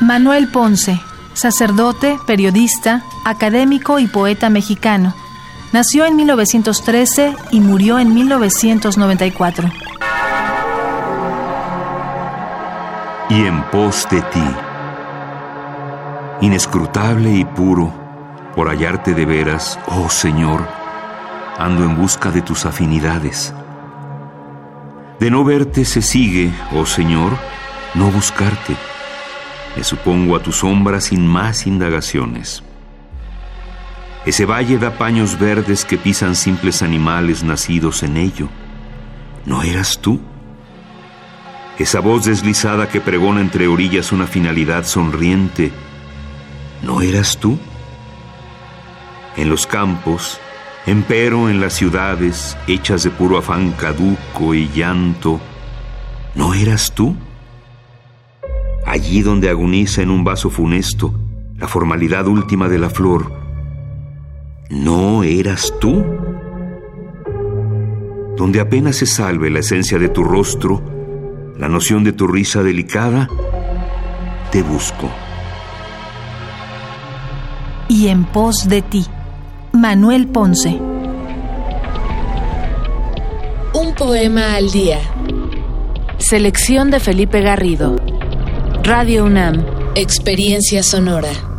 Manuel Ponce, sacerdote, periodista, académico y poeta mexicano. Nació en 1913 y murió en 1994. Y en pos de ti, inescrutable y puro, por hallarte de veras, oh Señor, ando en busca de tus afinidades. De no verte se sigue, oh Señor, no buscarte. Me supongo a tu sombra sin más indagaciones. Ese valle da paños verdes que pisan simples animales nacidos en ello. ¿No eras tú? Esa voz deslizada que pregona entre orillas una finalidad sonriente. ¿No eras tú? En los campos, empero en las ciudades, hechas de puro afán caduco y llanto, ¿no eras tú? allí donde agoniza en un vaso funesto la formalidad última de la flor, ¿no eras tú? Donde apenas se salve la esencia de tu rostro, la noción de tu risa delicada, te busco. Y en pos de ti, Manuel Ponce. Un poema al día. Selección de Felipe Garrido. Radio UNAM. Experiencia sonora.